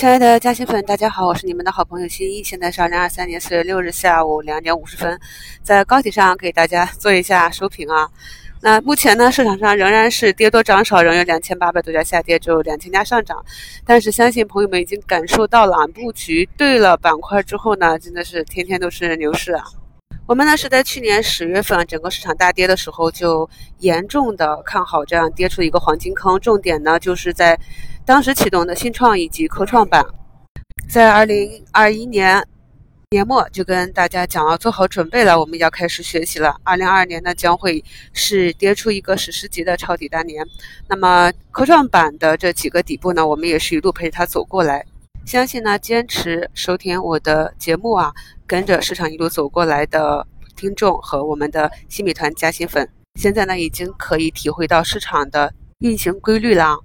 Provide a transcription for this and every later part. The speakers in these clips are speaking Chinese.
亲爱的嘉兴粉，大家好，我是你们的好朋友新一。现在是二零二三年四月六日下午两点五十分，在高铁上给大家做一下收评啊。那目前呢，市场上仍然是跌多涨少，仍有两千八百多家下跌，只有两千家上涨。但是相信朋友们已经感受到了，布局对了板块之后呢，真的是天天都是牛市啊。我们呢是在去年十月份整个市场大跌的时候，就严重的看好这样跌出一个黄金坑。重点呢就是在当时启动的新创以及科创板，在二零二一年年末就跟大家讲了，做好准备了，我们要开始学习了。二零二二年呢将会是跌出一个史诗级的抄底大年。那么科创板的这几个底部呢，我们也是一路陪着它走过来。相信呢，坚持收听我的节目啊，跟着市场一路走过来的听众和我们的新米团加新粉，现在呢已经可以体会到市场的运行规律了。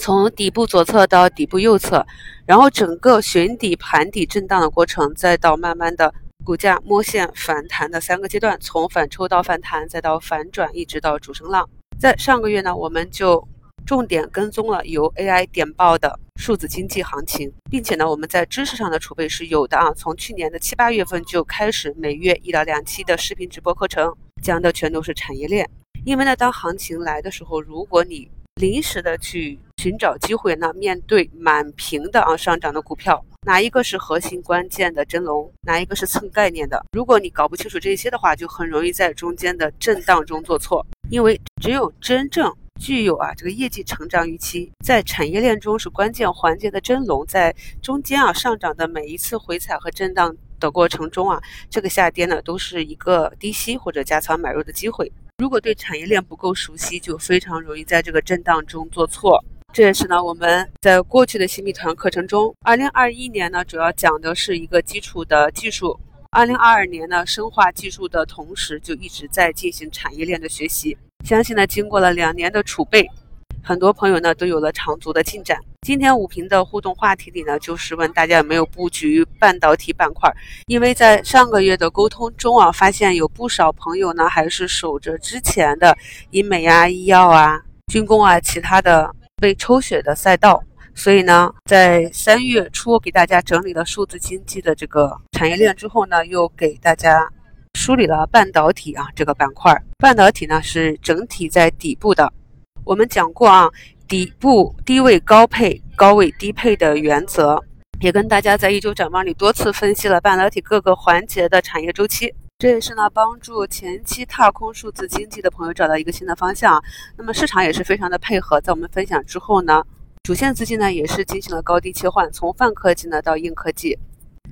从底部左侧到底部右侧，然后整个寻底、盘底、震荡的过程，再到慢慢的股价摸线反弹的三个阶段，从反抽到反弹，再到反转，一直到主升浪。在上个月呢，我们就。重点跟踪了由 AI 点爆的数字经济行情，并且呢，我们在知识上的储备是有的啊。从去年的七八月份就开始每月一到两期的视频直播课程，讲的全都是产业链。因为呢，当行情来的时候，如果你临时的去寻找机会呢，面对满屏的啊上涨的股票，哪一个是核心关键的真龙，哪一个是蹭概念的？如果你搞不清楚这些的话，就很容易在中间的震荡中做错。因为只有真正具有啊这个业绩成长预期，在产业链中是关键环节的真龙，在中间啊上涨的每一次回踩和震荡的过程中啊，这个下跌呢都是一个低吸或者加仓买入的机会。如果对产业链不够熟悉，就非常容易在这个震荡中做错。这也是呢我们在过去的新米团课程中，二零二一年呢主要讲的是一个基础的技术，二零二二年呢深化技术的同时，就一直在进行产业链的学习。相信呢，经过了两年的储备，很多朋友呢都有了长足的进展。今天五评的互动话题里呢，就是问大家有没有布局半导体板块？因为在上个月的沟通中啊，发现有不少朋友呢还是守着之前的医美啊、医药啊、军工啊其他的被抽血的赛道，所以呢，在三月初给大家整理了数字经济的这个产业链之后呢，又给大家。梳理了半导体啊这个板块，半导体呢是整体在底部的。我们讲过啊，底部低位高配，高位低配的原则，也跟大家在一周展望里多次分析了半导体各个环节的产业周期。这也是呢帮助前期踏空数字经济的朋友找到一个新的方向。那么市场也是非常的配合，在我们分享之后呢，主线资金呢也是进行了高低切换，从泛科技呢到硬科技。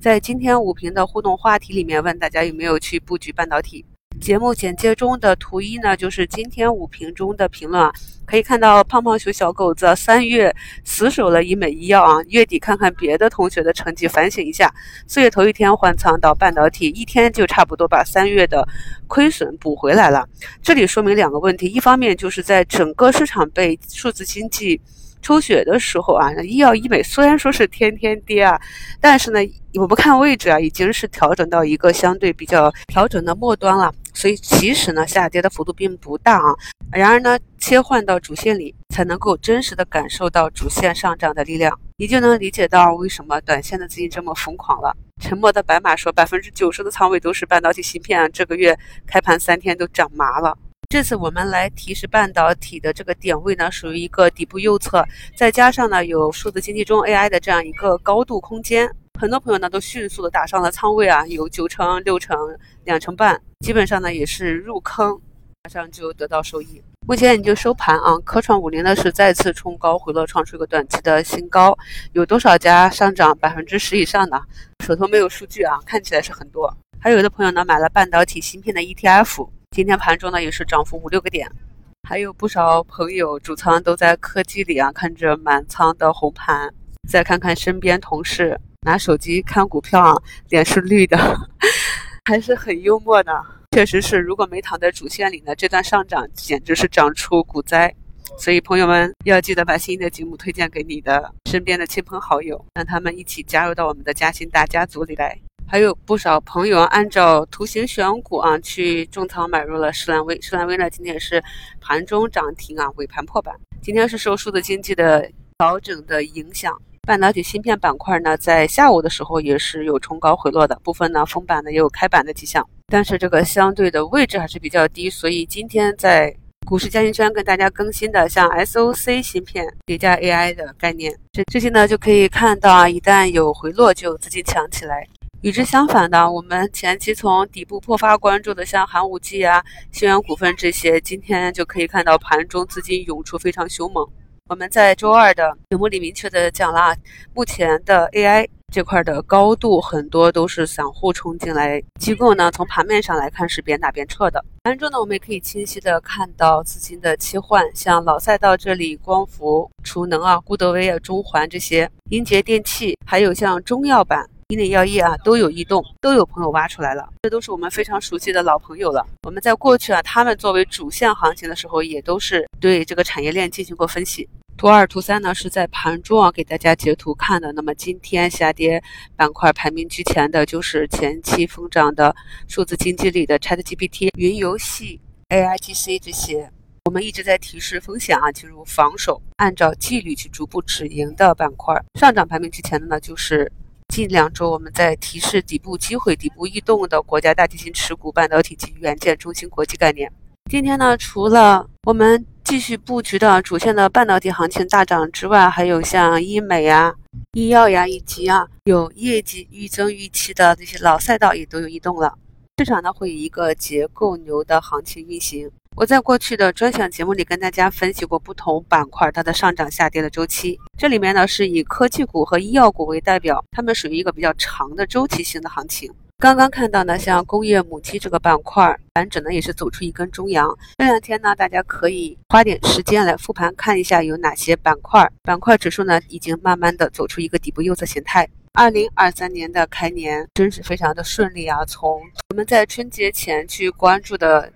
在今天五评的互动话题里面，问大家有没有去布局半导体？节目简介中的图一呢，就是今天五评中的评论，可以看到胖胖熊小狗子三月死守了医美医药啊，月底看看别的同学的成绩，反省一下。四月头一天换仓到半导体，一天就差不多把三月的亏损补回来了。这里说明两个问题，一方面就是在整个市场被数字经济。抽血的时候啊，医药医美虽然说是天天跌啊，但是呢，我们看位置啊，已经是调整到一个相对比较调整的末端了，所以其实呢，下跌的幅度并不大啊。然而呢，切换到主线里，才能够真实的感受到主线上涨的力量，你就能理解到为什么短线的资金这么疯狂了。沉默的白马说，百分之九十的仓位都是半导体芯片啊，这个月开盘三天都涨麻了。这次我们来提示半导体的这个点位呢，属于一个底部右侧，再加上呢有数字经济中 AI 的这样一个高度空间，很多朋友呢都迅速的打上了仓位啊，有九成、六成、两成半，基本上呢也是入坑，马上就得到收益。目前你就收盘啊，科创五零呢是再次冲高回落，创出一个短期的新高，有多少家上涨百分之十以上的？手头没有数据啊，看起来是很多。还有的朋友呢买了半导体芯片的 ETF。今天盘中呢也是涨幅五六个点，还有不少朋友主仓都在科技里啊，看着满仓的红盘。再看看身边同事拿手机看股票啊，脸是绿的，还是很幽默的。确实是，如果没躺在主线里呢，这段上涨简直是涨出股灾。所以朋友们要记得把新的节目推荐给你的身边的亲朋好友，让他们一起加入到我们的嘉兴大家族里来。还有不少朋友按照图形选股啊，去重仓买入了施兰威。施兰威呢，今天是盘中涨停啊，尾盘破板。今天是受数字经济的调整的影响，半导体芯片板块呢，在下午的时候也是有冲高回落的，部分呢封板呢也有开板的迹象，但是这个相对的位置还是比较低，所以今天在股市交易圈跟大家更新的像 SOC 芯片叠加 AI 的概念，这这些呢就可以看到啊，一旦有回落就资金抢起来。与之相反的，我们前期从底部破发关注的像寒武纪啊、新源股份这些，今天就可以看到盘中资金涌出非常凶猛。我们在周二的节目里明确的讲了，目前的 AI 这块的高度很多都是散户冲进来，机构呢从盘面上来看是边打边撤的。盘中呢，我们也可以清晰的看到资金的切换，像老赛道这里，光伏、储能啊、固德威啊、中环这些，英杰电器，还有像中药板。医内药业啊，都有异动，都有朋友挖出来了，这都是我们非常熟悉的老朋友了。我们在过去啊，他们作为主线行情的时候，也都是对这个产业链进行过分析。图二、图三呢，是在盘中啊给大家截图看的。那么今天下跌板块排名居前的，就是前期疯涨的数字经济里的 ChatGPT、云游戏、AIGC 这些。我们一直在提示风险啊，进入防守，按照纪律去逐步止盈的板块。上涨排名居前的呢，就是。近两周，我们在提示底部机会、底部异动的国家大基金持股半导体及元件、中芯国际概念。今天呢，除了我们继续布局的主线的半导体行情大涨之外，还有像医美呀、医药呀，以及啊有业绩预增预期的这些老赛道也都有异动了。市场呢会以一个结构牛的行情运行。我在过去的专享节目里跟大家分析过不同板块它的上涨下跌的周期，这里面呢是以科技股和医药股为代表，它们属于一个比较长的周期性的行情。刚刚看到呢，像工业母机这个板块，盘指呢也是走出一根中阳。这两天呢，大家可以花点时间来复盘看一下有哪些板块，板块指数呢已经慢慢的走出一个底部右侧形态。二零二三年的开年真是非常的顺利啊，从我们在春节前去关注的。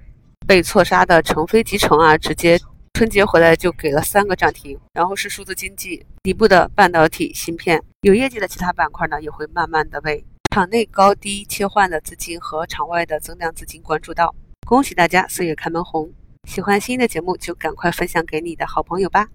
被错杀的成飞集成啊，直接春节回来就给了三个涨停。然后是数字经济底部的半导体芯片，有业绩的其他板块呢，也会慢慢的被场内高低切换的资金和场外的增量资金关注到。恭喜大家四月开门红！喜欢新的节目就赶快分享给你的好朋友吧。